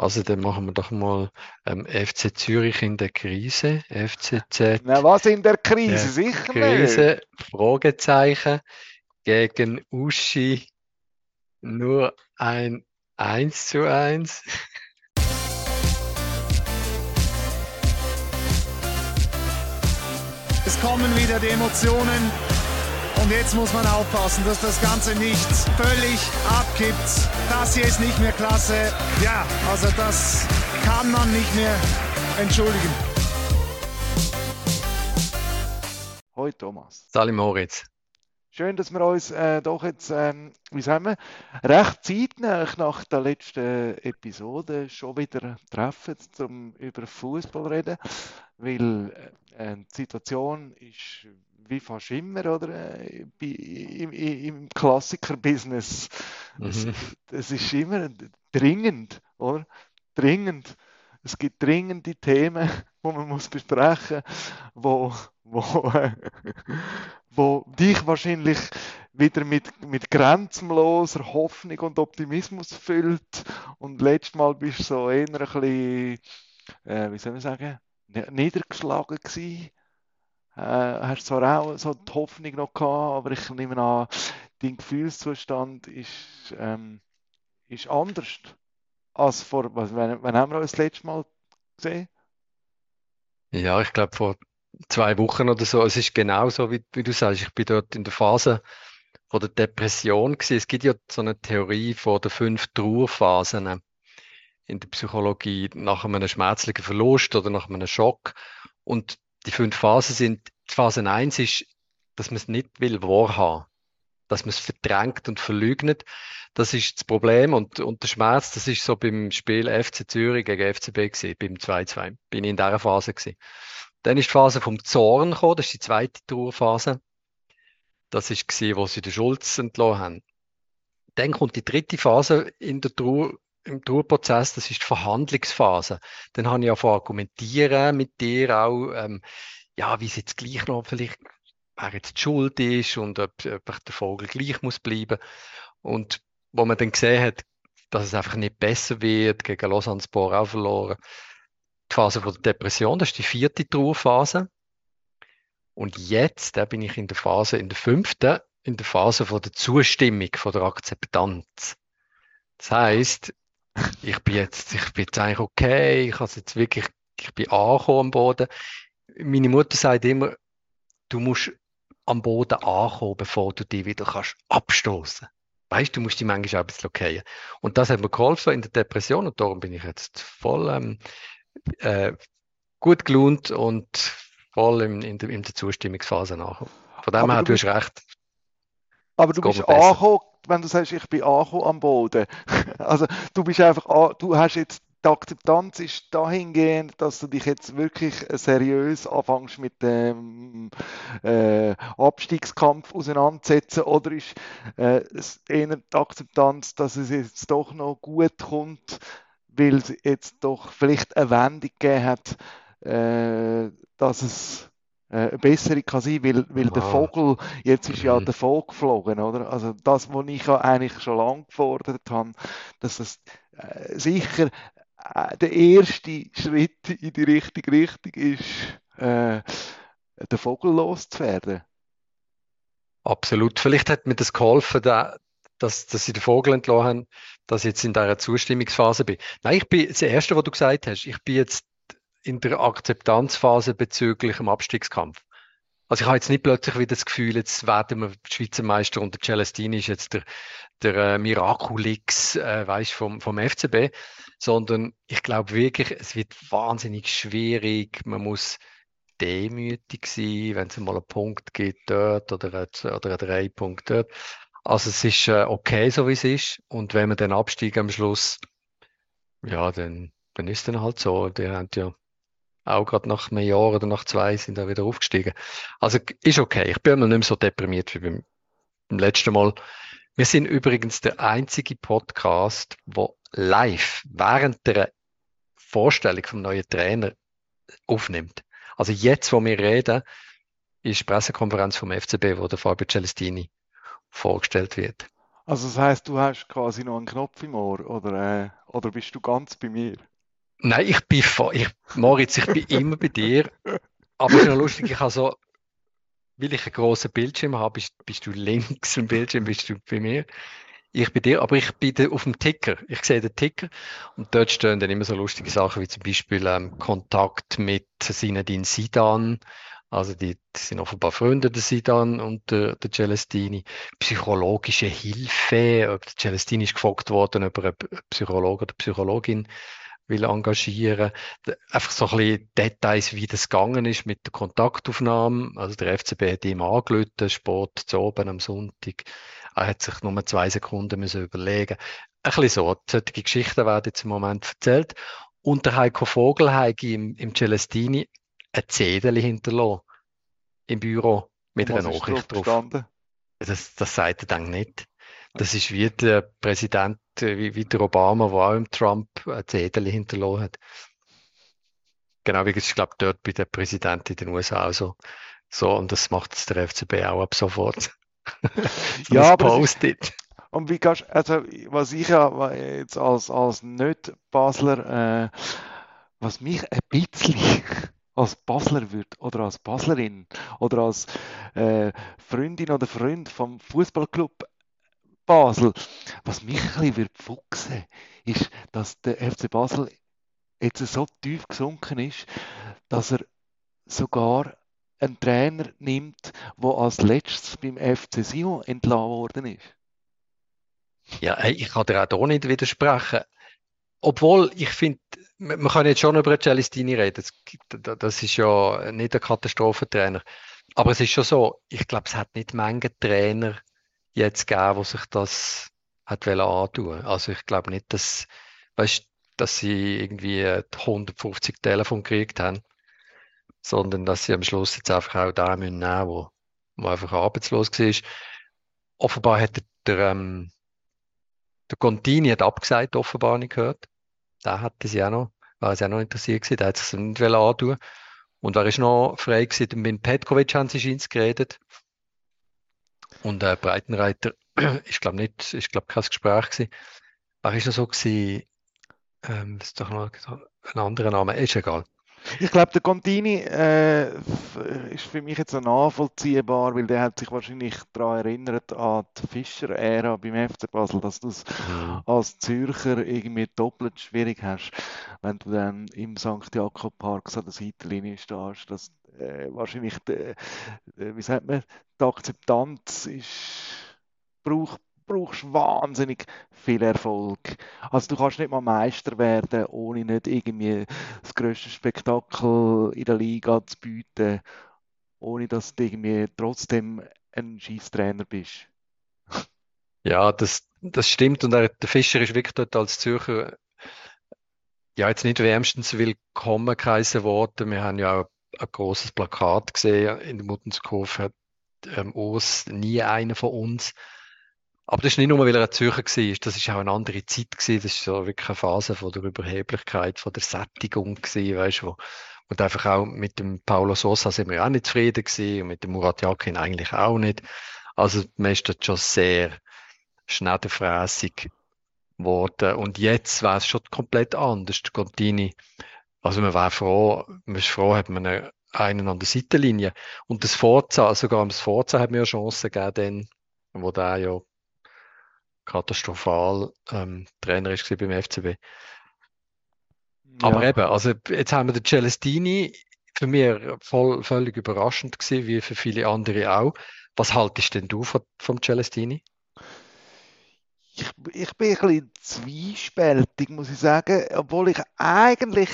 Also dann machen wir doch mal ähm, FC Zürich in der Krise, FCZ. Na was in der Krise, ja, sicher Krise, nicht. Fragezeichen, gegen Uschi nur ein 1 zu 1. Es kommen wieder die Emotionen. Und jetzt muss man aufpassen, dass das Ganze nicht völlig abkippt. Das hier ist nicht mehr klasse. Ja, also das kann man nicht mehr entschuldigen. Hoi Thomas. Salim Moritz. Schön, dass wir uns äh, doch jetzt, ähm, wie sagen wir, recht zeitnah nach der letzten Episode schon wieder treffen, um über Fußball zu reden, weil äh, die Situation ist wie fast immer, oder? Äh, im, im Klassiker-Business. Mhm. Es, es, ist immer dringend, oder? Dringend. Es gibt dringende Themen, die man muss besprechen muss, wo, wo, wo dich wahrscheinlich wieder mit, mit grenzenloser Hoffnung und Optimismus füllt. Und letztes Mal bist du so eher ein bisschen, äh, wie soll man sagen, niedergeschlagen gewesen äh, hast zwar auch so die Hoffnung noch gehabt, aber ich nehme an, dein Gefühlszustand ist, ähm, ist anders als vor, wann, wann haben wir uns das letzte Mal gesehen? Ja, ich glaube vor zwei Wochen oder so. Es ist genau so, wie, wie du sagst. Ich bin dort in der Phase von der Depression gewesen. Es gibt ja so eine Theorie von den fünf Trauerphasen in der Psychologie nach einem schmerzlichen Verlust oder nach einem Schock. Und die fünf Phasen sind, Phase 1 ist, dass man es nicht will wahrhaben, dass man es verdrängt und verleugnet. Das ist das Problem und, und der Schmerz, das ist so beim Spiel FC Zürich gegen FCB gewesen, beim 2-2. Bin ich in dieser Phase gewesen. Dann ist die Phase vom Zorn gekommen, das ist die zweite Trauerphase. Das ist gewesen, wo sie den Schulz entlassen haben. Dann kommt die dritte Phase in der Trauer, im Tourprozess, das ist die Verhandlungsphase. Dann habe ich ja von argumentieren mit dir auch, ähm, ja, wie es jetzt gleich noch vielleicht, wer jetzt die Schuld ist und ob, ob der Vogel gleich muss bleiben. Und wo man dann gesehen hat, dass es einfach nicht besser wird, gegen Lausanne Sport auch verloren. Die Phase von der Depression, das ist die vierte Trauerphase. Und jetzt, da bin ich in der Phase, in der fünften, in der Phase von der Zustimmung, von der Akzeptanz. Das heißt, ich bin jetzt, ich bin jetzt eigentlich okay, ich habe jetzt wirklich, ich bin angekommen am Boden. Meine Mutter sagt immer, du musst am Boden ankommen, bevor du dich wieder kannst abstoßen. Weißt, du musst die manchmal auch ein bisschen okay. Und das hat mir geholfen in der Depression und darum bin ich jetzt voll ähm, äh, gut gelohnt und voll in, in, der, in der Zustimmungsphase nach. Von dem her, du hast recht. Aber du bist angekommen, wenn du sagst, ich bin angekommen am Boden. Also du bist einfach, du hast jetzt, die Akzeptanz ist dahingehend, dass du dich jetzt wirklich seriös anfängst mit dem äh, Abstiegskampf auseinandersetzen oder ist äh, eher die Akzeptanz, dass es jetzt doch noch gut kommt, weil es jetzt doch vielleicht eine Wendung gegeben hat, äh, dass es äh, bessere kann sein, weil, weil wow. der Vogel, jetzt ist ja mhm. der Vogel geflogen, oder? Also das, was ich eigentlich schon lange gefordert habe, dass es äh, sicher äh, der erste Schritt in die richtige Richtung ist, äh, den Vogel loszuwerden. Absolut. Vielleicht hat mir das geholfen, da, dass, dass sie den Vogel entlassen haben, dass ich jetzt in dieser Zustimmungsphase bin. Nein, ich bin das Erste, was du gesagt hast. Ich bin jetzt in der Akzeptanzphase bezüglich dem Abstiegskampf. Also ich habe jetzt nicht plötzlich wieder das Gefühl, jetzt werden wir Schweizer Meister und der Celestini ist jetzt der, der äh, Miraculix, äh, weißt, vom, vom FCB, sondern ich glaube wirklich, es wird wahnsinnig schwierig. Man muss demütig sein, wenn es mal einen Punkt gibt dort oder, oder drei Punkt dort. Also es ist äh, okay, so wie es ist. Und wenn man den Abstieg am Schluss, ja, dann, dann ist es dann halt so. Die haben ja auch gerade nach einem Jahr oder nach zwei sind da wieder aufgestiegen. Also ist okay. Ich bin mal nicht mehr so deprimiert wie beim, beim letzten Mal. Wir sind übrigens der einzige Podcast, wo live während der Vorstellung vom neuen Trainer aufnimmt. Also jetzt, wo wir reden, ist die Pressekonferenz vom FCB, wo der Fabio Celestini vorgestellt wird. Also das heißt, du hast quasi noch einen Knopf im Ohr oder, äh, Oder bist du ganz bei mir? Nein, ich bin, ich, Moritz, ich bin immer bei dir. Aber es ist noch lustig, ich habe so, weil ich einen grossen Bildschirm habe, bist, bist du links im Bildschirm, bist du bei mir. Ich bin dir, aber ich bin auf dem Ticker. Ich sehe den Ticker und dort stehen dann immer so lustige Sachen wie zum Beispiel ähm, Kontakt mit Sinedin Sidan. Also die, die sind offenbar Freunde der Sidan und der, der Celestini. Psychologische Hilfe. Der Celestini ist gefragt worden, ob er einen Psychologe oder Psychologin will engagieren. Einfach so ein bisschen Details, wie das gegangen ist mit der Kontaktaufnahme. Also der FCB hat ihm angelötet, Sport zu oben am Sonntag. Er hat sich nur zwei Sekunden müssen überlegen. Ein bisschen so. Solche Geschichten werden jetzt im Moment erzählt. Und der Heiko Vogel hat im, im Celestini ein Zettel hinterlassen im Büro mit einer Nachricht drauf. Das, das sagt er dann nicht. Das ist wie der Präsident, wie, wie der Obama, der auch im Trump ein Zettel hinterlassen hat. Genau wie ich glaube, dort bei der Präsident in den USA auch so. So, und das macht jetzt der FCB auch ab sofort. so ja, aber Post-it. Und wie kannst also was ich ja jetzt als, als Nicht-Basler, äh, was mich ein bisschen als Basler würde oder als Baslerin oder als äh, Freundin oder Freund vom Fußballclub Basel, was mich ein bisschen wird fuchsen, ist, dass der FC Basel jetzt so tief gesunken ist, dass er sogar einen Trainer nimmt, der als letztes beim FC Sion entlassen worden ist. Ja, ich kann dir auch hier nicht widersprechen. Obwohl, ich finde, man kann jetzt schon über Celestini reden. Das ist ja nicht ein Katastrophentrainer. Aber es ist schon so, ich glaube, es hat nicht Menge Trainer jetzt gegeben, die sich das hat antun Also ich glaube nicht, dass, weißt, dass sie irgendwie 150 Telefon gekriegt haben sondern dass sie am Schluss jetzt einfach auch da nehmen müssen, wo, wo einfach arbeitslos war. Offenbar hat der, ähm, der Contini hat abgesagt, offenbar nicht gehört. Da hatte sie auch noch, war sie auch noch interessiert gewesen, der hat sich nicht antun Und wer ist noch frei gewesen? Mit Petkovic haben sie ins geredet. Und äh, Breitenreiter ist, glaube nicht, ist, glaube kein Gespräch gewesen. Wer ist noch so gewesen? Ähm, ist doch noch ein anderer Name, ist egal. Ich glaube, der Contini äh, ist für mich jetzt auch nachvollziehbar, weil der hat sich wahrscheinlich daran erinnert an die Fischer-Ära beim FC Basel, dass du es als Zürcher irgendwie doppelt schwierig hast, wenn du dann im St. Jakob Park an der Seitenlinie stehst. Dass, äh, wahrscheinlich, die, äh, wie sagt man, die Akzeptanz ist, braucht brauchst wahnsinnig viel Erfolg. Also du kannst nicht mal Meister werden, ohne nicht irgendwie das größte Spektakel in der Liga zu bieten, ohne dass du irgendwie trotzdem ein Schießtrainer bist. Ja, das, das stimmt. Und der Fischer ist wirklich dort als Zürcher ja jetzt nicht wärmstens willkommen geheißen worden. Wir haben ja auch ein großes Plakat gesehen in der Muttenskurve, hat ähm, Urs nie einer von uns. Aber das ist nicht nur, weil er ein Zürcher war, das ist auch eine andere Zeit gewesen. Das ist so wirklich eine Phase von der Überheblichkeit, von der Sättigung gewesen, weißt du, und einfach auch mit dem Paulo Sosa sind wir auch nicht zufrieden gewesen und mit dem Murat Yakin eigentlich auch nicht. Also man ist dort schon sehr schnellfrässig geworden. Und jetzt war es schon komplett anders. Der Contini, also man war froh, man ist froh, hat man einen an der Seitenlinie. Und das Forza, sogar das Forza hat mir ja Chancen gegeben, wo der ja katastrophal ähm, Trainer ist beim FCB. Ja. Aber eben, also jetzt haben wir den Celestini, für mich voll, völlig überraschend gewesen, wie für viele andere auch. Was haltest denn du von, vom Celestini? Ich, ich bin ein bisschen zwiespältig, muss ich sagen, obwohl ich eigentlich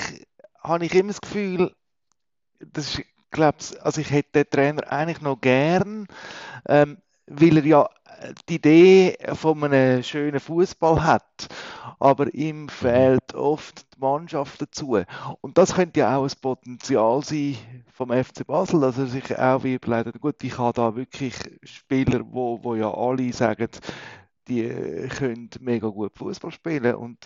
habe ich immer das Gefühl, das ist, glaub, also ich hätte den Trainer eigentlich noch gern, ähm, weil er ja die Idee von einem schönen Fußball hat, aber ihm mhm. fehlt oft die Mannschaft dazu. Und das könnte ja auch ein Potenzial sein vom FC Basel, dass er sich auch wie überlegt, gut, ich habe da wirklich Spieler, wo, wo ja alle sagen, die können mega gut Fußball spielen und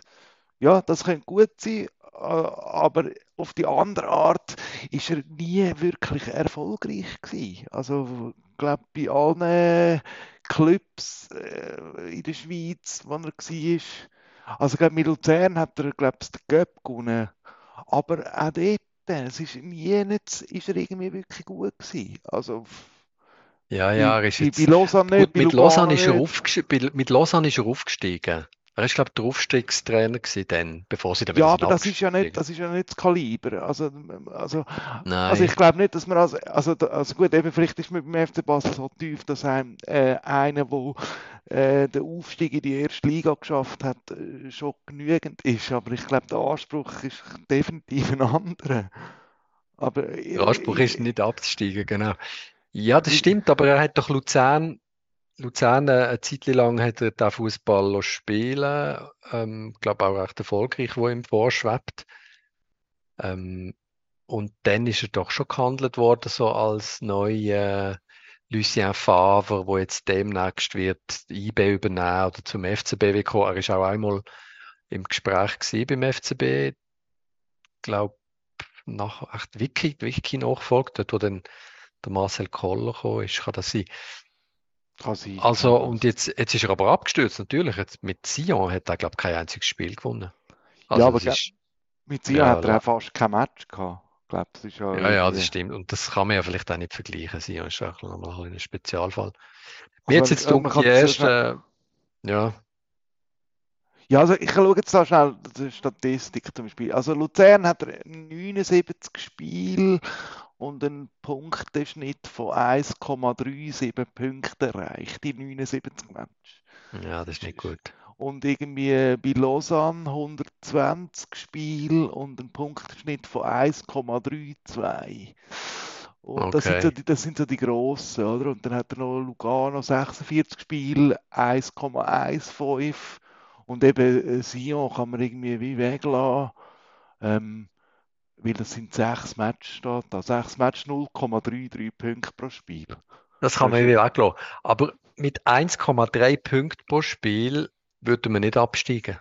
ja, das könnte gut sein, aber auf die andere Art ist er nie wirklich erfolgreich gewesen. Also, ich glaube, bei allen Clubs äh, in der Schweiz, wo er war, Also gerade mit Luzern hat er, glaube ich, den Göpp gewonnen. Aber auch dort, es ist nie nicht, ist er irgendwie wirklich gut gewesen. Also ja, ja, er ist bei, jetzt, bei Lausanne nicht, gut, mit Lausanne ist er aufgestiegen, mit Lausanne ist er aufgestiegen. Er ist, glaube ich, der Aufstiegstrainer gewesen dann, bevor sie dann Ja, wieder aber das ist ja nicht, das ist ja nicht das Kaliber. Also, also, also ich glaube nicht, dass man als, also, also gut, eben vielleicht ist man beim FC Basel so tief, dass einem äh, einer, der äh, den Aufstieg in die erste Liga geschafft hat, äh, schon genügend ist. Aber ich glaube, der Anspruch ist definitiv ein anderer. Aber der Anspruch ich, ist nicht abzusteigen, genau. Ja, das stimmt, aber er hat doch Luzern, Luzern äh, eine Zeit lang hat er den Fußball spielen, ähm, glaube auch recht erfolgreich, wo ihm vorschwebt. Ähm, und dann ist er doch schon gehandelt worden, so als neuer Lucien Favre, wo jetzt demnächst wird IB übernehmen oder zum FCB kommen. Er ist auch einmal im Gespräch beim FCB, glaube nach echt Wiki, Wiki nachfolgt, dort wo dann der Marcel Koller gekommen ist, kann das sein. Sein, Also, ja. und jetzt, jetzt ist er aber abgestürzt, natürlich. Jetzt mit Sion hat er, glaube ich, kein einziges Spiel gewonnen. Ja, Also, aber das gell, ist, mit Sion ja, hat er auch fast kein Match gehabt. Ich glaube, das ist ja ja, ja, das stimmt. Und das kann man ja vielleicht auch nicht vergleichen. Sion ist auch nochmal ein Spezialfall. Also Mir jetzt wenn, jetzt kann die ersten, ja, Ja, also ich schaue jetzt da schnell die Statistik zum Beispiel. Also Luzern hat er 79 Spiele und einen Punkteschnitt von 1,37 Punkten erreicht in 79 Matches. ja, das ist nicht gut. Und irgendwie bei Lausanne 120 Spiele und ein Punkteschnitt von 1,32. Und das sind so Okay. die, das sind so die grossen, oder? Und dann hat er noch Lugano 46 Spiele, 1,15. Und eben äh, Sion kann man irgendwie wie weglassen, ähm, weil das sind sechs Matches steht da. Sechs Matches 0,33 Punkte pro Spiel. Das kann man irgendwie weglassen. Aber mit 1,3 Punkten pro Spiel würde man nicht absteigen.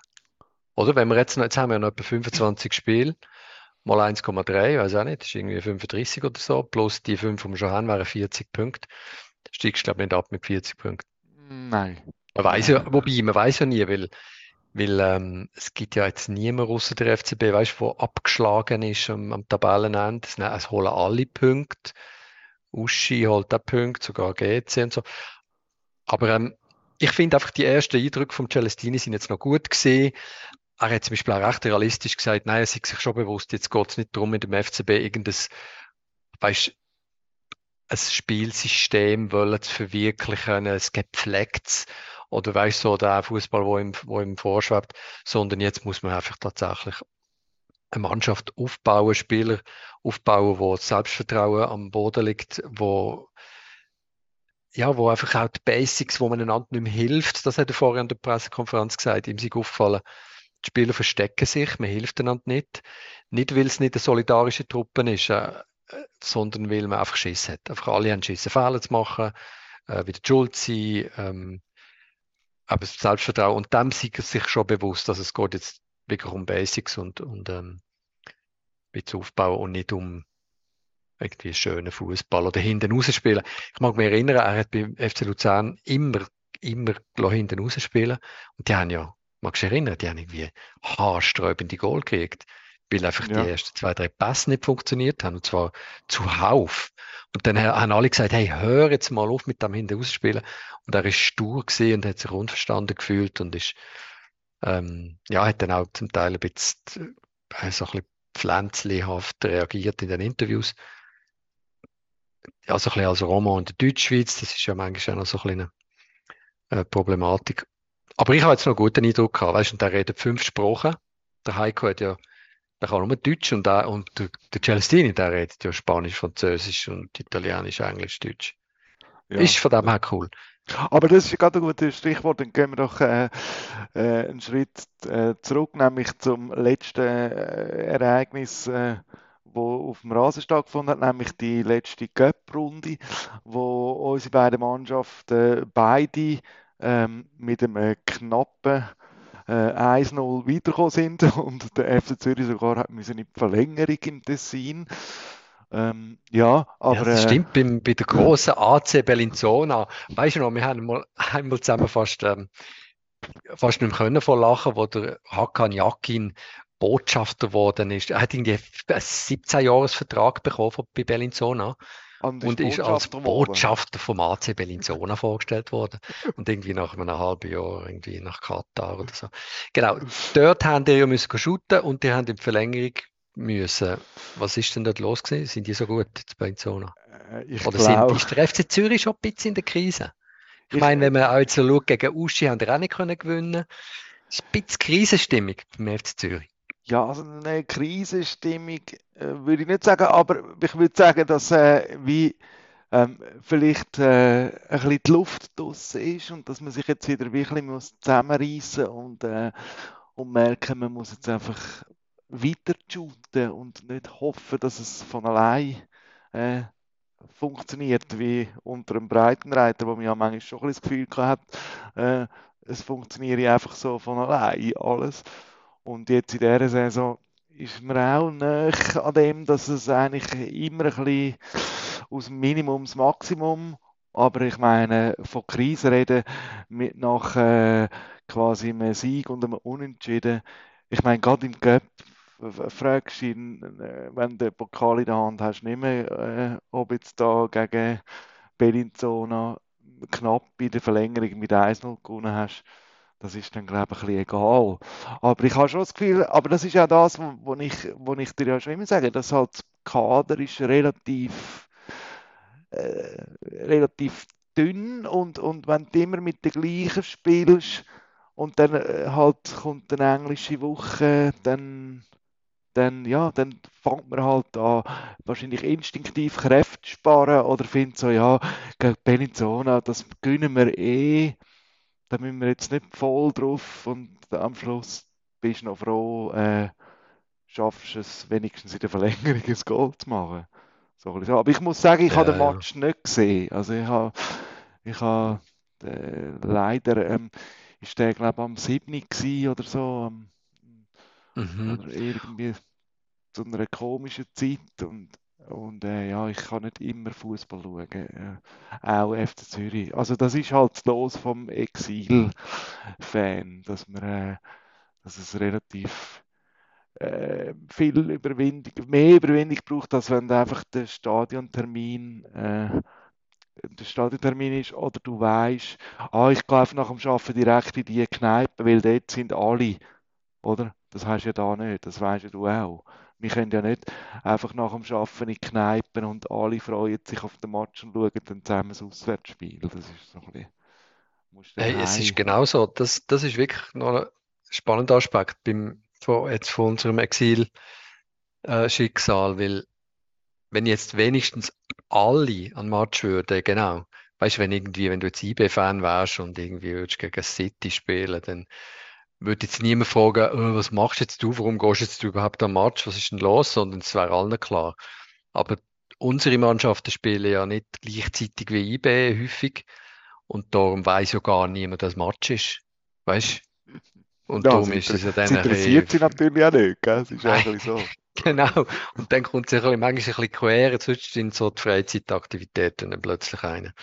Oder? Wenn wir jetzt noch, jetzt haben wir ja noch etwa 25 Spiele, mal 1,3, weiß auch nicht, das ist irgendwie 35 oder so, plus die 5, die wir schon haben, wären 40 Punkte. Steigst, glaube ich, nicht ab mit 40 Punkten. nein, Man weiß ja, wobei, man weiß ja nie, weil, weil ähm, es gibt ja jetzt niemand außer der FCB, weißt du, der abgeschlagen ist am, am Tabellenende. Es, es holen alle Punkte. Uschi holt auch Punkte, sogar GC und so. Aber ähm, ich finde einfach, die ersten Eindrücke vom Celestini sind jetzt noch gut gesehen. Er hat zum Beispiel auch recht realistisch gesagt, nein, er ist sich schon bewusst, jetzt geht es nicht darum, mit dem FCB irgendein, weißt, ein Spielsystem wollen zu verwirklichen, es gepflegtes oder weißt so der Fußball, wo ihm, wo ihm vorschwebt, sondern jetzt muss man einfach tatsächlich eine Mannschaft aufbauen, Spieler aufbauen, wo das Selbstvertrauen am Boden liegt, wo ja, wo einfach auch die Basics, wo man einander nicht mehr hilft, das hat er vorher an der Pressekonferenz gesagt, ihm ist aufgefallen, die Spieler verstecken sich, man hilft einander nicht. Nicht, weil es nicht eine solidarische Truppe ist, äh, sondern weil man einfach Schiss hat. Einfach alle haben Schiss, Fehler zu machen, äh, wieder die schuld sein, ähm, aber das Selbstvertrauen. Und dem sind sie sich schon bewusst, dass es geht jetzt wirklich um Basics und, und ähm, zu aufbauen und nicht um irgendwie schönen Fußball oder hinten rausspielen. Ich mag mich erinnern, er hat beim FC Luzern immer, immer hinten rausspielen. Und die haben ja, magst du dich erinnern, die haben irgendwie haarsträubende Goal gekriegt, weil einfach Ja. die ersten zwei, drei Pässe nicht funktioniert haben, und zwar zuhauf. Und dann haben alle gesagt, hey, hör jetzt mal auf mit dem hinten rausspielen. Und er ist stur gesehen und hat sich unverstanden gefühlt und ist, ähm, ja, hat dann auch zum Teil ein bisschen, äh, so ein bisschen pflänzlihaft reagiert in den Interviews ja, so ein bisschen als Roman in der Deutschschweiz, das ist ja manchmal auch noch so ein bisschen eine äh, Problematik. Aber ich habe jetzt noch einen guten Eindruck gehabt, weißt du, und der redet fünf Sprachen. Der Heiko hat ja, der kann nur Deutsch und, der, und der, der Celestini, der redet ja Spanisch, Französisch und Italienisch, Englisch, Deutsch. Ja. Ist von dem her cool. Aber das ist gerade ein gutes Stichwort. Dann gehen wir doch äh, äh, einen Schritt äh, zurück, nämlich zum letzten äh, Ereignis, äh, wo auf dem Rasen stattgefunden hat, nämlich die letzte Cup-Runde, wo unsere beiden Mannschaften beide ähm, mit einem knappen äh, 1-0 weitergekommen sind und der FC Zürich sogar hat müssen in die Verlängerung im Tessin. Ähm, ja, aber ja, das äh, stimmt beim, bei der großen AC Bellinzona. Weißt du noch, wir haben mal einmal zusammen fast ähm, fast nicht mehr können vor Lachen, wo der Hakan Yakin Botschafter geworden ist. Er hat irgendwie einen 17-Jahres-Vertrag bekommen bei Bellinzona und, und ist als Botschafter vom AC Bellinzona vorgestellt worden. Und irgendwie nach einem halben Jahr irgendwie nach Katar oder so. Genau, dort haben die ja müssen shooten und die haben in die Verlängerung müssen. Was ist denn dort los gewesen? Sind die so gut jetzt Bellinzona? Äh, ich oder glaub... sind, ist der FC Zürich schon ein bisschen in der Krise? Ich, ich meine, wenn man auch jetzt so schaut, gegen Uschi haben die auch nicht können gewinnen. Ist ein bisschen Krisenstimmung beim FC Zürich. Ja, also eine Krisenstimmung äh, würde ich nicht sagen, aber ich würde sagen, dass äh, wie ähm, vielleicht äh, ein bisschen die Luft draussen ist und dass man sich jetzt wieder wirklich muss zusammenreißen und, äh, und merken, man muss jetzt einfach weiter shooten und nicht hoffen, dass es von allein äh, funktioniert, wie unter einem Breitenreiter, wo man ja manchmal schon ein das Gefühl hat, äh, es funktioniert einfach so von allein alles. Und jetzt in dieser Saison ist man auch näher an dem, dass es eigentlich immer ein bisschen aus Minimum das Maximum, aber ich meine, von Krise reden, mit nach äh, quasi einem Sieg und einem Unentschieden. Ich meine, gerade im Cup fragst du ihn, äh, wenn du den Pokal in der Hand hast, nicht mehr, äh, ob jetzt da gegen Bellinzona knapp in der Verlängerung mit 1-0 gewonnen hast. Das ist dann, glaube ich, ein bisschen egal. Aber ich habe schon das Gefühl, aber das ist ja das, wo ich, ich dir ja schon immer sage, dass halt das Kader ist relativ, äh, relativ dünn und, und wenn du immer mit den gleichen spielst und dann äh, halt kommt eine englische Woche, dann dann, ja, dann fängt man halt an, wahrscheinlich instinktiv Kräfte zu sparen oder findet so, ja, gegen Bellinzona, das gönnen wir eh, da müssen wir jetzt nicht voll drauf und am Schluss bist du noch froh, äh, schaffst es wenigstens in der Verlängerung ein Goal zu machen. So, aber ich muss sagen, ich ja, habe den Match ja. nicht gesehen. Also ich habe, ich habe äh, leider, ähm, ist der glaube am 7. oder so, am Mhm. Oder irgendwie zu einer komischen Zeit und, und äh, ja, ich kann nicht immer Fußball schauen, äh, auch FC Zürich. Also das ist halt das Los vom Exil-Fan, dass äh, dass es relativ äh, viel Überwindung, mehr Überwindung braucht, als wenn einfach der Stadiontermin äh, der Stadiontermin ist oder du weißt, ah, ich gehe einfach nach dem Arbeiten direkt in die Kneipe, weil dort sind alle, oder? Das heißt ja da nicht, das weißt ja du auch. Wir können ja nicht einfach nach dem Arbeiten in Kneipen und alle freuen sich auf den Match und schauen dann zusammen das Auswärtsspiel. Das ist so ein bisschen, hey, es ist genau so. Das, das ist wirklich noch ein spannender Aspekt beim, von, jetzt von unserem Exil-Schicksal, äh, weil wenn jetzt wenigstens alle an Match würden, genau, weißt du, wenn irgendwie, wenn du jetzt IB-Fan wärst und irgendwie würdest gegen City spielen, dann würde jetzt niemand fragen, oh, was machst jetzt du, warum gehst jetzt du überhaupt am Match, was ist denn los, sondern es wäre allen klar. Aber unsere Mannschaften spielen ja nicht gleichzeitig wie IB häufig und darum weiß ja gar niemand, dass Match ist. Weißt Und ja, darum ist es ja dann ein interessiert sie natürlich auch nicht, gell? Das ist eigentlich so. genau. Und dann kommt es manchmal ein bisschen quer, sonst sind so die Freizeitaktivitäten dann plötzlich eine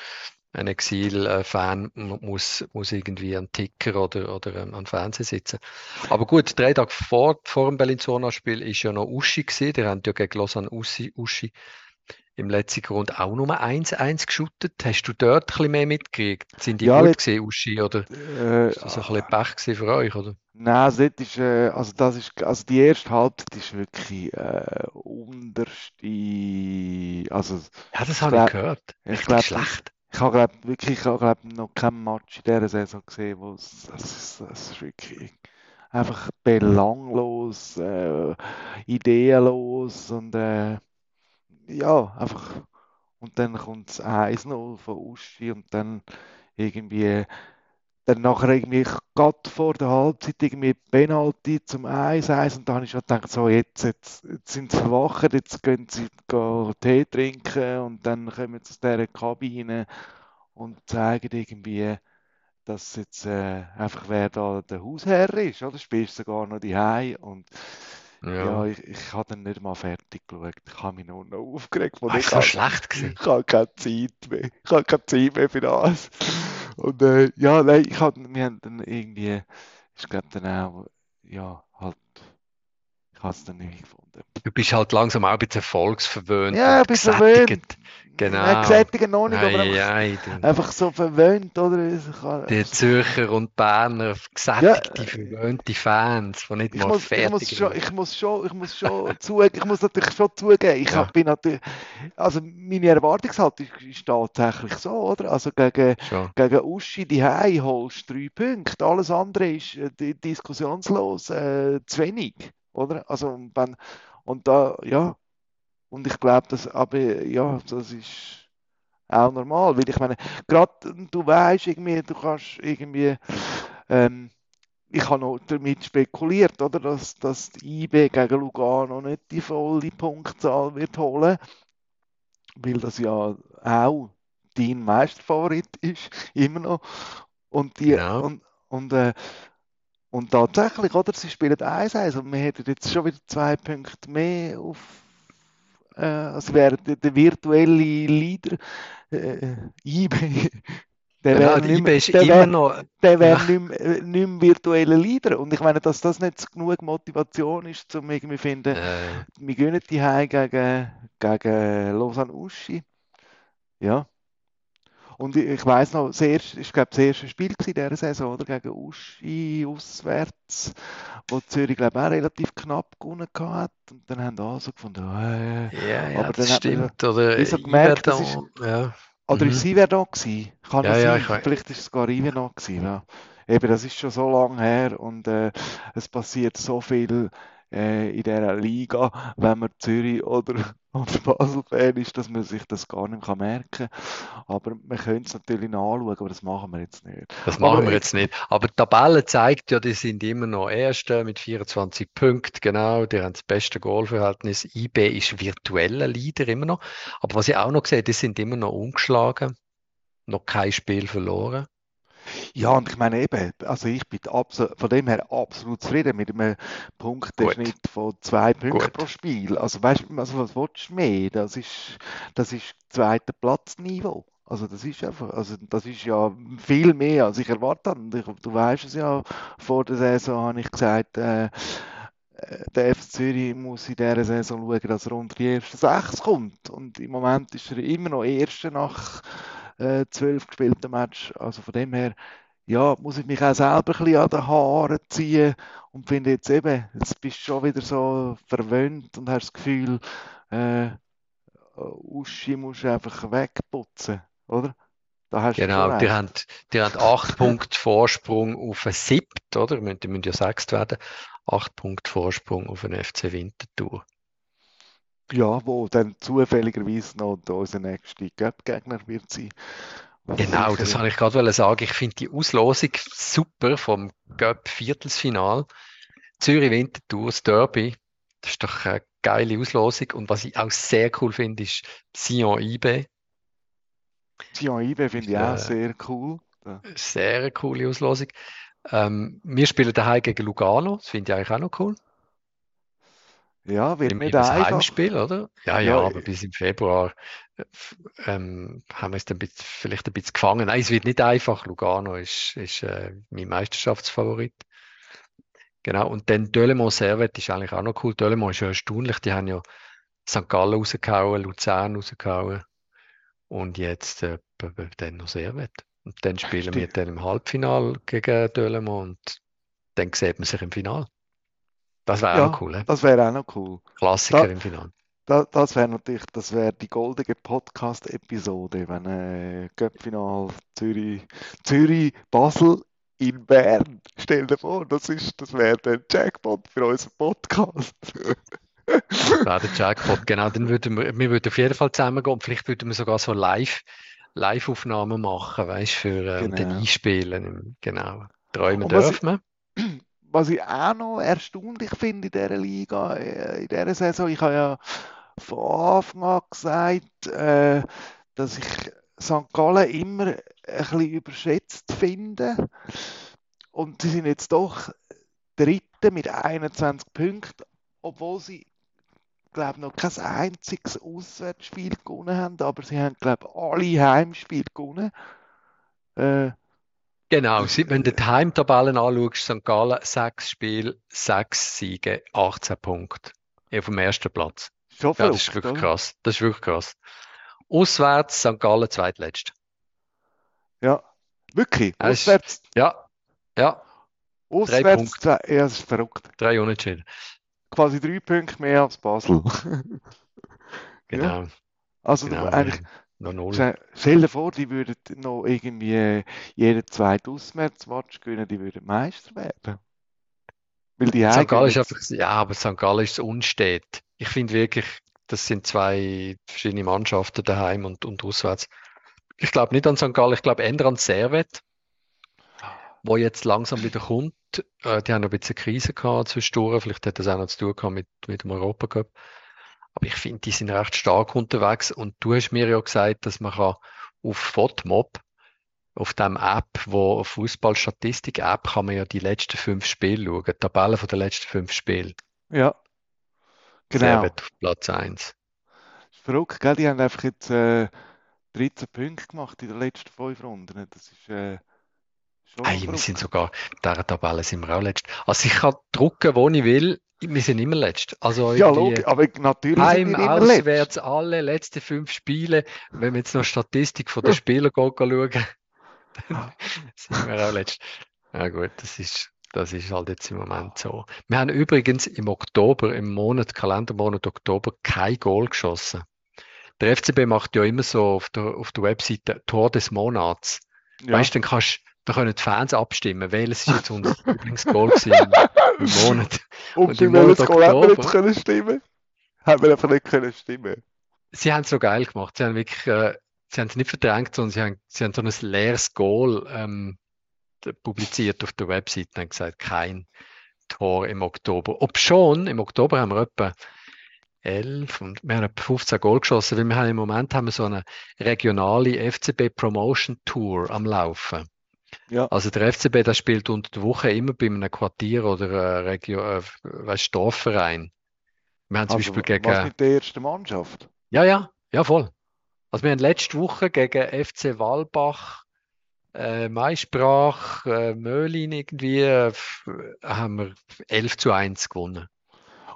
ein Exil-Fan muss, muss irgendwie an Ticker oder, oder ähm, an Fernsehen sitzen. Aber gut, drei Tage vor, vor dem Bellinzona-Spiel ist ja noch Uschi gewesen. Die haben ja gegen Lausanne Uschi, Uschi im letzten Grund auch nur 1-1 geschuttet. Hast du dort ein bisschen mehr mitgekriegt? Sind die ja, gut gesehen, Uschi, oder äh, ist das ein bisschen Pech für euch, oder? Nein, das ist, äh, also das ist, also die erste Halbzeit ist wirklich äh, unterste, also... Ja, das habe ich gehört. Ich glaube, schlecht. Ich habe glaub, wirklich ich glaub, noch kein Match in dieser Saison gesehen, wo es, das, das wirklich einfach belanglos, äh, ideenlos und äh, ja, einfach. Und dann kommt es 1-0 von Uschi und dann irgendwie dann nachher irgendwie gerade vor der Halbzeit irgendwie Penalty zum 1-1 und dann habe ich schon gedacht, so jetzt, jetzt, jetzt sind sie verwacht, jetzt gehen sie gehen Tee trinken und dann kommen sie aus dieser Kabine und zeigen irgendwie, dass jetzt äh, einfach wer da der Hausherr ist, oder? Spielst du sogar noch die und ja, ja ich, ich habe dann nicht mal fertig geschaut. Ich habe mich nur noch aufgeregt. Ach, ich so schlecht gewesen. Ich habe keine Zeit mehr. Ich habe keine Zeit mehr für das. Und äh, ja, nein, ich hab, wir haben dann irgendwie, ich glaube dann auch, ja, halt, ich habe es dann nicht gefunden. Du bist halt langsam auch ein bisschen erfolgsverwöhnt Ja, ein bisschen verwöhnt. Genau. Ja, gesättigt noch nicht, aber Ei, einfach, ei, einfach so verwöhnt, oder? Ich Die Zürcher und Berner gesättigte, verwöhnte Fans, die nicht Ich mal muss, ich, fertig muss schon, ich muss schon, ich muss schon zugeben, ich muss natürlich schon zugeben, ich Ja. bin natürlich, also meine Erwartungshaltung ist, tatsächlich so, oder? Also gegen, Schon. gegen Uschi die Hei holst du drei Punkte, alles andere ist äh, di- diskussionslos äh, zu wenig, oder? Also wenn, und da, ja, und ich glaube, dass, aber ja, das ist auch normal, weil ich meine, gerade du weißt irgendwie, du kannst irgendwie, ähm, ich habe noch damit spekuliert, oder, dass, dass die IB gegen Lugano nicht die volle Punktzahl wird holen, weil das ja auch dein Meisterfavorit ist, immer noch. Und die, Genau. und, und, äh, und tatsächlich, oder, sie spielen 1-1 und wir hätten jetzt schon wieder zwei Punkte mehr auf, äh, also wäre der, der virtuelle Leader, äh, IB, der Genau, wäre die nicht der wäre noch. der wäre Ja. nicht, mehr- äh, nicht mehr virtueller Leader. Und ich meine, dass das nicht genug Motivation ist, um irgendwie zu finden, Äh, wir gönnen die gegen, gegen Lausanne Uschi. Ja. Und ich, weiß noch, das erste, ich glaube, das erste Spiel in dieser Saison, oder? Gegen Uschi auswärts, wo Zürich, glaube ich, auch relativ knapp gewonnen hat. Und dann haben alle so gefunden, äh, ja, ja, Aber das hat man stimmt. Oder so gemerkt, das Iverdon, ja. Oder Mhm. ist sie wer da gewesen? Kann Ja, ja, sein? Vielleicht ist es gar noch gewesen. Ja. Eben, das ist schon so lange her und äh, es passiert so viel äh, in dieser Liga, wenn man Zürich oder, oder Basel-Fan ist, dass man sich das gar nicht mehr merken kann. Aber man könnte es natürlich nachschauen, aber das machen wir jetzt nicht. Das machen Aber wir jetzt nicht. Aber die Tabelle zeigt ja, die sind immer noch Erste mit 24 Punkten, genau. Die haben das beste Goalverhältnis. IB ist virtueller Leader immer noch. Aber was ich auch noch sehe, die sind immer noch ungeschlagen. Noch kein Spiel verloren. Ja, und ich meine eben, also ich bin von dem her absolut zufrieden mit einem Punkteschnitt von zwei Punkten pro Spiel. Also weißt du, also was willst du mehr? Das ist, das ist zweiter Platzniveau. Also das ist einfach, also das ist ja viel mehr, als ich erwartet habe. Ich, du weißt es ja, vor der Saison habe ich gesagt, äh, äh, der FC Zürich muss in dieser Saison schauen, dass er unter die ersten sechs kommt. Und im Moment ist er immer noch Erster nach äh, zwölf gespielten Match. Also von dem her, ja, muss ich mich auch selber ein bisschen an den Haaren ziehen und finde jetzt eben, jetzt bist du schon wieder so verwöhnt und hast das Gefühl, äh, Uschi musst du einfach wegputzen, oder? Genau, die haben, die haben acht Punkte Vorsprung auf ein Siebt, oder? Die müssen, ja sechst werden. Acht Punkte Vorsprung auf den FC Winterthur. Ja, wo dann zufälligerweise noch unser nächster Cup-Gegner wird sein. Genau, das wollte ich gerade sagen. Ich finde die Auslosung super vom Göpp Viertelsfinal. Zürich Winterthur, das Derby. Das ist doch eine geile Auslosung. Und was ich auch sehr cool finde, ist Sion IB. Sion IB finde ich auch Äh, sehr cool. Sehr coole Auslosung. Ähm, wir spielen daheim gegen Lugano. Das finde ich eigentlich auch noch cool. Ja, wird Im, nicht einfach. Heimspiel, oder? Ja, Ja, ja, aber bis im Februar äh, ähm, haben wir es dann vielleicht ein bisschen gefangen. Nein, es wird nicht einfach. Lugano ist, ist äh, mein Meisterschaftsfavorit. Genau, und dann Delemont Servet ist eigentlich auch noch cool. Delemont ist ja erstaunlich. Die haben ja St. Gallen rausgehauen, Luzern rausgehauen und jetzt äh, dann noch Servet. Und dann spielen wir Stimmt. dann im Halbfinale gegen Delemont und dann sieht man sich im Finale. Das wäre auch Ja, noch cool, he? das wäre auch noch cool. Klassiker Da- im Finale. Da, das wäre natürlich, das wäre die goldene Podcast-Episode, wenn äh, Cup-Final Zürich, Zürich, Basel in Bern. Stell dir vor, das ist, das wäre der Jackpot für unseren Podcast. wäre der Jackpot. Genau, dann würden wir, wir würden auf jeden Fall zusammengehen und vielleicht würden wir sogar so live, Live-Aufnahmen machen, weißt du, für äh, Genau. einspielen. Genau. Träumen dürfen wir. Was ich auch noch erstaunlich finde in dieser Liga, äh, in dieser Saison, ich habe ja von Anfang an gesagt, äh, dass ich St. Gallen immer ein bisschen überschätzt finde. Und sie sind jetzt doch Dritte mit 21 Punkten, obwohl sie, glaube noch kein einziges Auswärtsspiel gewonnen haben, aber sie haben, glaube alle Heimspiele gewonnen. Äh, Genau, wenn du die Heimtabellen anschaust, St. Gallen, sechs Spiele, sechs Siege, 18 Punkte. Auf dem ersten Platz. Schon Ja, das ist wirklich oder? krass. Das ist wirklich krass. Auswärts St. Gallen zweitletzt. Ja, wirklich. Ja, das ist- Auswärts, Ja, ja, auswärts, ja, das ist verrückt. drei Unentschieden. Quasi drei Punkte mehr als Basel. Genau, Also genau. eigentlich, Noch null. stell dir vor, die würden noch irgendwie äh, jeden zweiten Auswärtsmatch gewinnen, die würden Meister werden. Weil die St. Gallen ist einfach, ja, aber St. Gallen ist unstet. Ich finde wirklich, das sind zwei verschiedene Mannschaften daheim und, und auswärts. Ich glaube nicht an St. Gallen, ich glaube eher an Servet, wo jetzt langsam wieder kommt. Äh, die haben noch ein bisschen Krise gehabt zwischendurch, vielleicht hat das auch noch zu tun gehabt mit, mit dem Europacup. Aber ich finde, die sind recht stark unterwegs und du hast mir ja gesagt, dass man kann auf FOTMOB, auf dem App, wo Fußballstatistik-App, kann man ja die letzten fünf Spiele schauen, die Tabellen von den letzten fünf Spielen. Ja, genau. Servet auf Platz 1. ist verrückt, gell? Die haben einfach jetzt äh, 13 Punkte gemacht in den letzten fünf Runden. Das ist äh, schon Hey, wir sind sogar, in dieser Tabelle sind wir auch letzt. Also ich kann drucken, wo ich will, wir sind immer letzt. Also Ja, logisch, aber natürlich sind Heim, wir immer letzt. auswärts, alle letzten fünf Spiele. Wenn wir jetzt noch Statistik von den Spielern schauen, dann sind wir auch letzt. Ja gut, das ist, das ist halt jetzt im Moment so. Wir haben übrigens im Oktober, im Monat, Kalendermonat Oktober, kein Goal geschossen. Der FCB macht ja immer so auf der, auf der Webseite Tor des Monats. Ja. Weißt du, dann kannst, da können die Fans abstimmen, welches ist jetzt unser Lieblingsgoal im, Monat. Und im welches Monat Goal wir Oktober- jetzt können stimmen? Haben wir einfach nicht können stimmen. Sie haben es so geil gemacht. Sie haben wirklich, äh, sie haben es nicht verdrängt, sondern sie haben, sie haben so ein leeres Goal ähm, publiziert auf der Website und haben gesagt, kein Tor im Oktober. Ob schon, im Oktober haben wir etwa 11 und wir haben etwa 15 Goal geschossen, weil wir haben im Moment haben wir so eine regionale FCB Promotion Tour am Laufen. Ja. Also der FCB, der spielt unter der Woche immer bei einem Quartier oder äh, Regio, äh, Dorfverein. Wir haben zum Also, Beispiel gegen was mit der ersten Mannschaft? ja, ja, ja, voll. Also wir haben letzte Woche gegen FC Walbach, äh, Maisprach, äh, Möhlin irgendwie, äh, haben wir 11 zu 1 gewonnen.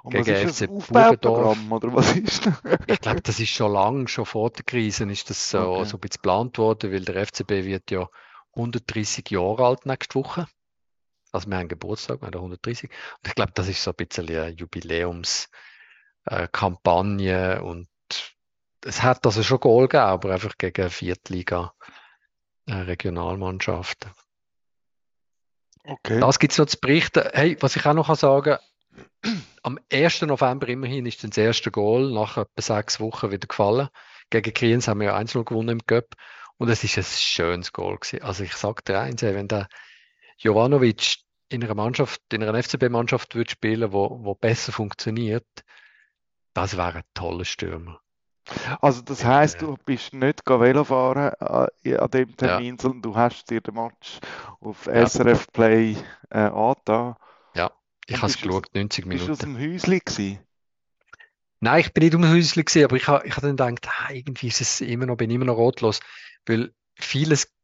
Und was Gegen ist das FC Aufbauprogramm oder was ist das? Ich glaube, das ist schon lang, schon vor der Krise ist das so, Okay. so ein bisschen geplant worden, weil der FCB wird ja 130 Jahre alt nächste Woche. Also wir haben Geburtstag, wir haben 130. Und ich glaube, das ist so ein bisschen eine Jubiläumskampagne Kampagne und es hat also schon Goal gegeben, aber einfach gegen Viertliga äh, Regionalmannschaften. Okay. Das gibt es noch zu berichten. Hey, was ich auch noch kann sagen am 1. November immerhin ist das erste Goal nach etwa sechs Wochen wieder gefallen. Gegen Kriens haben wir ja 1-0 gewonnen im Cup und es ist ein schönes Goal gewesen. Also ich sage dir eins, wenn der Jovanovic in einer Mannschaft, in einer FCB-Mannschaft würde spielen, wo, wo besser funktioniert, das wäre ein toller Stürmer. Also das heisst, Ja. du bist nicht go Velofahren äh, an dem Termin, sondern du hast dir den Match auf Ja. SRF Play äh, angetan. Ich Und habe es geschaut, 90 Bist du aus Minuten. dem Häuschen gewesen? Nein, ich bin nicht um Häusli gewesen, aber ich habe ich hab dann gedacht, ah, irgendwie ist es immer noch, bin immer noch rotlos, weil vieles,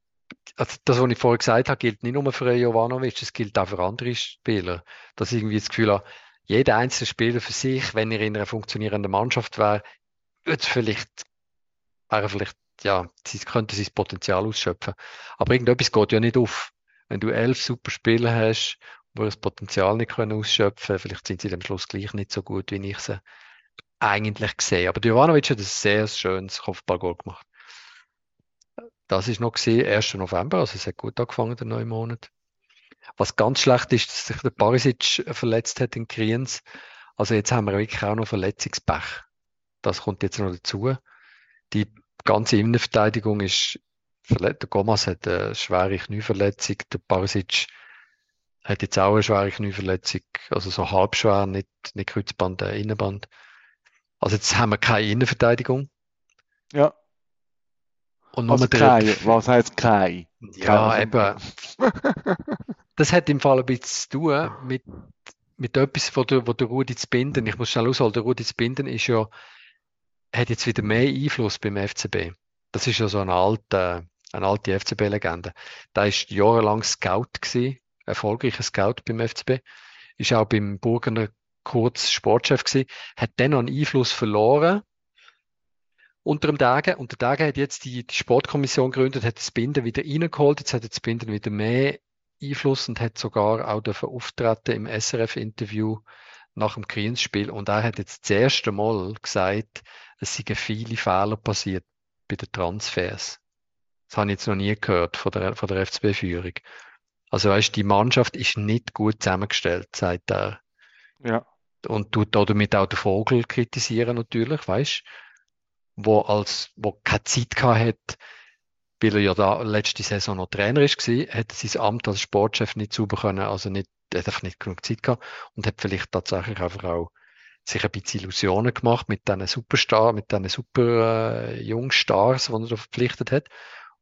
also das, was ich vorher gesagt habe, gilt nicht nur für Jovanovic, es gilt auch für andere Spieler, dass ich irgendwie das Gefühl habe, jeder einzelne Spieler für sich, wenn er in einer funktionierenden Mannschaft wäre, würde vielleicht, wäre vielleicht, ja, sie könnte sein Potenzial ausschöpfen. Aber irgendetwas geht ja nicht auf. Wenn du elf super Spieler hast, die das Potenzial nicht können ausschöpfen, vielleicht sind sie am Schluss gleich nicht so gut, wie ich sie eigentlich gesehen. Aber Jovanovic hat ein sehr schönes Kopfballgoal gemacht. Das ist noch gesehen, 1. November, also es hat gut angefangen, der neue Monat. Was ganz schlecht ist, dass sich der Barisic verletzt hat in Kriens. Also jetzt haben wir wirklich auch noch Verletzungspech. Das kommt jetzt noch dazu. Die ganze Innenverteidigung ist verletzt. Der Gomas hat eine schwere Knieverletzung. Der Barisic hat jetzt auch eine schwere Knieverletzung. Also so halb schwer, nicht, nicht Kreuzband, äh, Innenband. Also jetzt haben wir keine Innenverteidigung. Ja. Und Also der, kein. Was heisst kein? ja, Kein- eben. Das hat im Fall ein bisschen zu tun mit, mit etwas, wo der, wo der Rudi zu binden, ich muss schnell ausholen, der Rudi zu binden ist ja, hat jetzt wieder mehr Einfluss beim FCB. Das ist ja so ein alter eine alte FCB-Legende. Da ist jahrelang Scout gewesen, erfolgreicher Scout beim FCB, ist auch beim Burgener kurz Sportchef gewesen, hat dann einen Einfluss verloren unter dem Dagen. Und der Dagen hat jetzt die, die Sportkommission gegründet, hat das Binden wieder reingeholt. Jetzt hat das Binden wieder mehr Einfluss und hat sogar auch auftreten im SRF-Interview nach dem Kriensspiel. Und er hat jetzt das erste Mal gesagt, es seien viele Fehler passiert bei den Transfers. Das habe ich jetzt noch nie gehört von der, von der FCB-Führung. Also weißt, die Mannschaft ist nicht gut zusammengestellt, sagt er. Ja. Und tut damit auch den Vogel kritisieren natürlich, weißt wo als, wo keine Zeit gehabt hat, weil er ja da letzte Saison noch Trainer ist gewesen, hat sein Amt als Sportchef nicht sauber können, also nicht, hat einfach nicht genug Zeit gehabt und hat vielleicht tatsächlich einfach auch sich ein bisschen Illusionen gemacht mit diesen Superstar, mit diesen super äh, jungen Stars, die er da verpflichtet hat.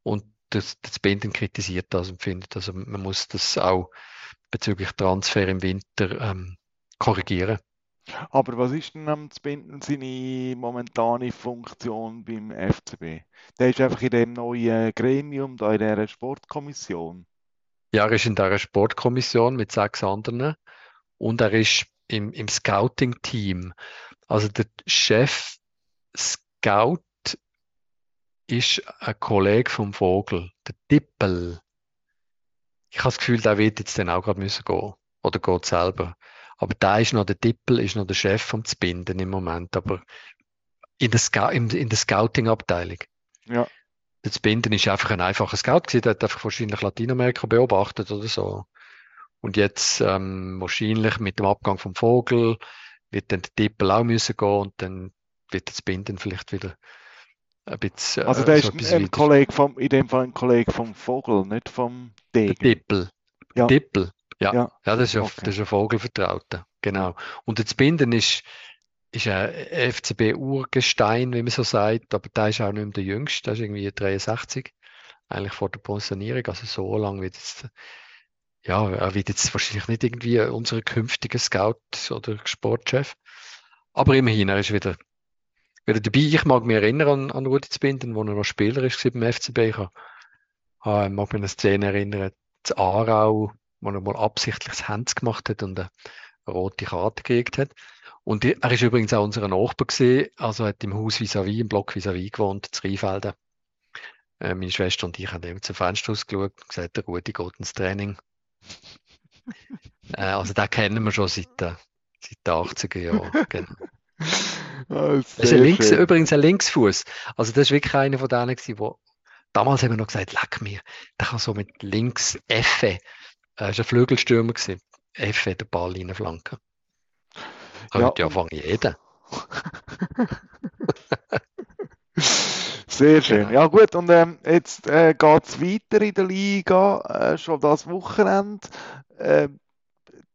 Und das, das Binden kritisiert das und findet, also man muss das auch bezüglich Transfer im Winter ähm, korrigieren. Aber was ist denn am Binden seine momentane Funktion beim FCB? Der ist einfach in dem neuen Gremium, da in dieser Sportkommission. Ja, er ist in dieser Sportkommission mit sechs anderen und er ist im, im Scouting-Team. Also der Chef Scout ist ein Kollege vom Vogel, der Tippel. Ich habe das Gefühl, der wird jetzt dann auch gerade müssen gehen. Oder geht selber. Aber da ist noch der Tippel, ist noch der Chef vom Zbinden im Moment. Aber in der, Sc in, in der Scouting-Abteilung. Ja. Der Zbinden ist einfach ein einfacher Scout gewesen. Der hat einfach wahrscheinlich Lateinamerika beobachtet oder so. Und jetzt ähm, wahrscheinlich mit dem Abgang vom Vogel wird dann der Tippel auch müssen gehen und dann wird das Binden vielleicht wieder ein bisschen. Also der so ist ein Kollege vom, in dem Fall ein Kollege vom Vogel, nicht vom Degen. Der Tippel. Ja. Tippel. Ja. ja. ja, das ist, okay. das ist ein Vogelvertrauter. Genau. Und das Binden ist, ist ein FCB-Urgestein, wie man so sagt, aber der ist auch nicht mehr der Jüngste, der ist irgendwie 63, eigentlich vor der Pensionierung, also so lange wird jetzt, ja, er wird jetzt wahrscheinlich nicht irgendwie unser künftiger Scout oder Sportchef, aber immerhin, er ist wieder wieder dabei. Ich mag mich erinnern an, an Rudi Zbinden, wo er noch Spieler ist beim FCB. Ich äh, mag mich an eine Szene erinnern, zu Aarau, wo er mal absichtlich das Hands gemacht hat und eine rote Karte gekriegt hat. Und er ist übrigens auch unser Nachbar gewesen, also hat im Haus vis-à-vis, im Block vis-à-vis gewohnt, zu Rheinfelden. Äh, meine Schwester und ich haben eben zum Fenster ausgeschaut und gesagt, der Rudi geht ins Training. äh, also den kennen wir schon seit, äh, seit den 80er Jahren. Genau. Oh, das ist ein Links, übrigens ein Linksfuß. Also das ist wirklich einer von denen, gewesen, wo damals haben wir noch gesagt, leck mir, der kann so mit links Effe, er ist ein Flügelstürmer gewesen, Effe den Ball reinflanken. Könnte ja, ja fangen jeder. Sehr schön. Ja gut, und ähm, jetzt äh, geht es weiter in der Liga, äh, schon das Wochenende. Äh,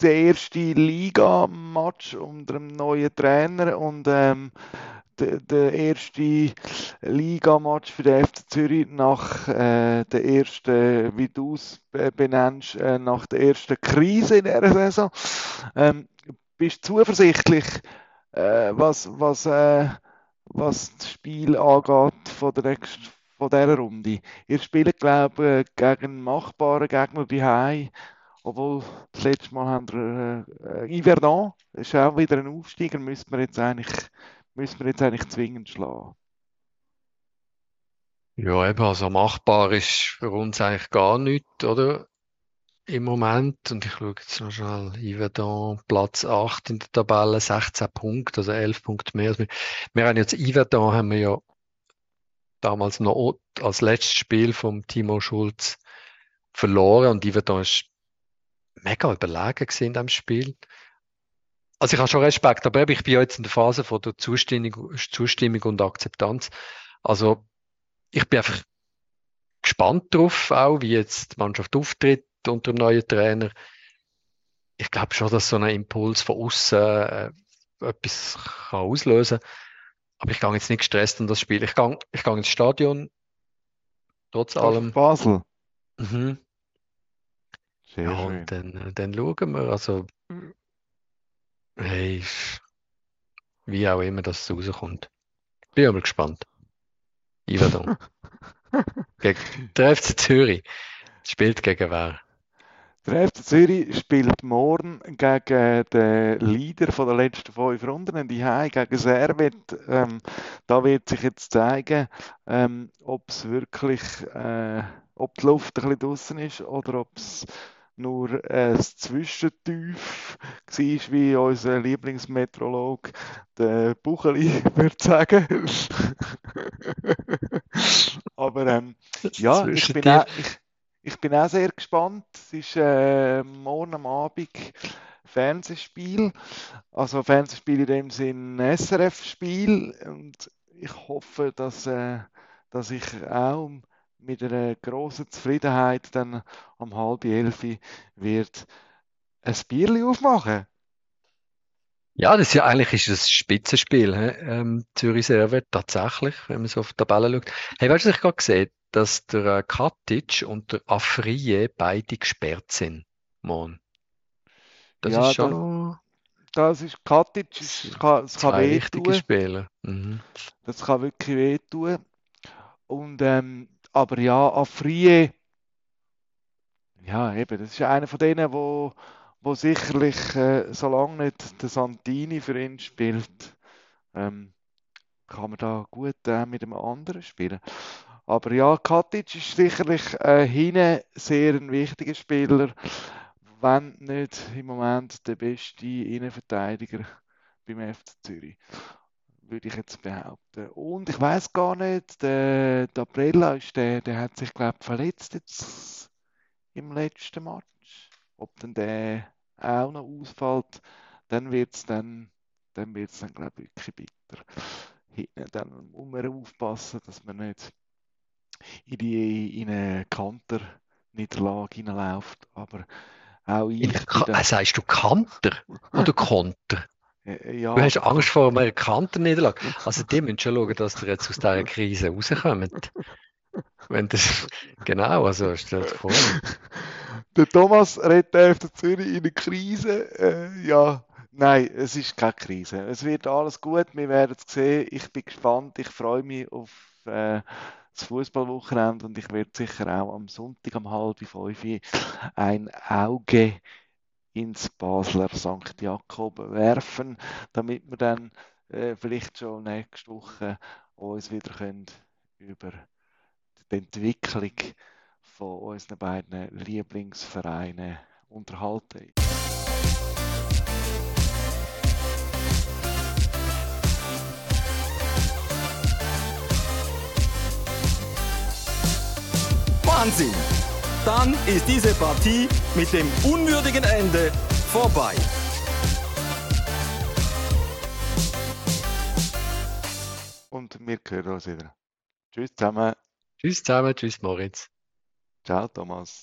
der erste Liga-Match unter dem neuen Trainer und ähm, der, der erste Ligamatch für den FC Zürich nach äh, der ersten, wie du es benennst, äh, nach der ersten Krise in dieser Saison. Ähm, bist du zuversichtlich, äh, was, was, äh, was das Spiel angeht von der nächsten von dieser Runde. Ihr spielt, glaube ich, gegen machbare Gegner die obwohl, das letzte Mal haben wir äh, Iverdon, das ist auch wieder ein Aufsteiger, müssen wir jetzt eigentlich, müssen wir jetzt eigentlich zwingend schlagen. Ja, eben, also machbar ist für uns eigentlich gar nichts, oder? Im Moment, und ich schaue jetzt noch schnell, Iverdon, Platz 8 in der Tabelle, 16 Punkte, also 11 Punkte mehr. Wir, wir haben jetzt Iverdon, haben wir ja damals noch als letztes Spiel vom Timo Schulz verloren und Iverdon ist mega überlegen in diesem Spiel. Also ich habe schon Respekt, aber ich bin jetzt in der Phase von der Zustimmung, Zustimmung und Akzeptanz. Also ich bin einfach gespannt drauf, auch wie jetzt die Mannschaft auftritt unter dem neuen Trainer. Ich glaube schon, dass so ein Impuls von außen äh, etwas kann auslösen kann. Aber ich gehe jetzt nicht gestresst in das Spiel. Ich gehe, ich gehe ins Stadion, trotz Auf allem. Basel. Mhm. Sehr ja, schön. Und dann, dann schauen wir. Also, hey, wie auch immer das rauskommt. Bin aber gespannt. Iverdon. Gegen der FC Zürich spielt gegen wer? Der FC Zürich spielt morgen gegen den Leader von der letzten fünf Runden, die Hai gegen Servet. Ähm, da wird sich jetzt zeigen, ähm, ob es wirklich, äh, ob die Luft ein bisschen draußen ist oder ob es nur ein Zwischentief war, wie unser Lieblingsmetrolog, der Bucheli, würde sagen. Aber ähm, ja, ich bin, auch, ich, ich bin auch sehr gespannt. Es ist äh, morgen am Abend Fernsehspiel. Also Fernsehspiel in dem Sinn SRF-Spiel. Und ich hoffe, dass, äh, dass ich auch mit einer großen Zufriedenheit dann um halb elf wird ein Bierli aufmachen. Ja, das ist ja eigentlich ist das Spitzenspiel, ähm, Zürich Servet, tatsächlich, wenn man so auf die Tabelle schaut. Hey, weißt du, was ich gerade gesehen dass der äh, Katic und der Afriye beide gesperrt sind, Mon. Das ja, ist schon das, das ist Katic, das kann, das kann wehtun. Spieler. Mhm. Das kann wirklich wehtun. Und ähm, aber ja, Afriye, ja eben, das ist einer von denen, wo, wo sicherlich, äh, solange nicht der Santini für ihn spielt, ähm, kann man da gut äh, mit einem anderen spielen. Aber ja, Katic ist sicherlich äh, hinten sehr ein wichtiger Spieler, wenn nicht im Moment der beste Innenverteidiger beim FC Zürich würde ich jetzt behaupten. Und ich weiß gar nicht, der, der Aprella ist der, der hat sich, glaube ich, verletzt jetzt im letzten Match. Ob denn der auch noch ausfällt, dann wird es dann, dann, wird's dann glaube ich, wirklich bitter. Dann muss man aufpassen, dass man nicht in, die, in eine Kanter-Niederlage hineinläuft. Aber auch ich. In Ka äh, sagst du Kanter oder Konter? Äh, ja. Du hast Angst vor einer Kanterniederlage. Also, die müssen schon schauen, dass ihr jetzt aus dieser Krise rauskommt. Wenn das, genau, also stell dir vor. Der Thomas redet auf Zürich in einer Krise. Äh, ja, nein, es ist keine Krise. Es wird alles gut, wir werden es sehen. Ich bin gespannt, ich freue mich auf äh, das Fußballwochenende und ich werde sicher auch am Sonntag um halb fünf ein Auge ins Basler St. Jakob werfen, damit wir dann äh, vielleicht schon nächste Woche uns wieder können über die Entwicklung von unseren beiden Lieblingsvereinen unterhalten. Wahnsinn! Dann ist diese Partie mit dem unwürdigen Ende vorbei. Und wir hören uns wieder. Tschüss zusammen. Tschüss zusammen, tschüss Moritz. Ciao Thomas.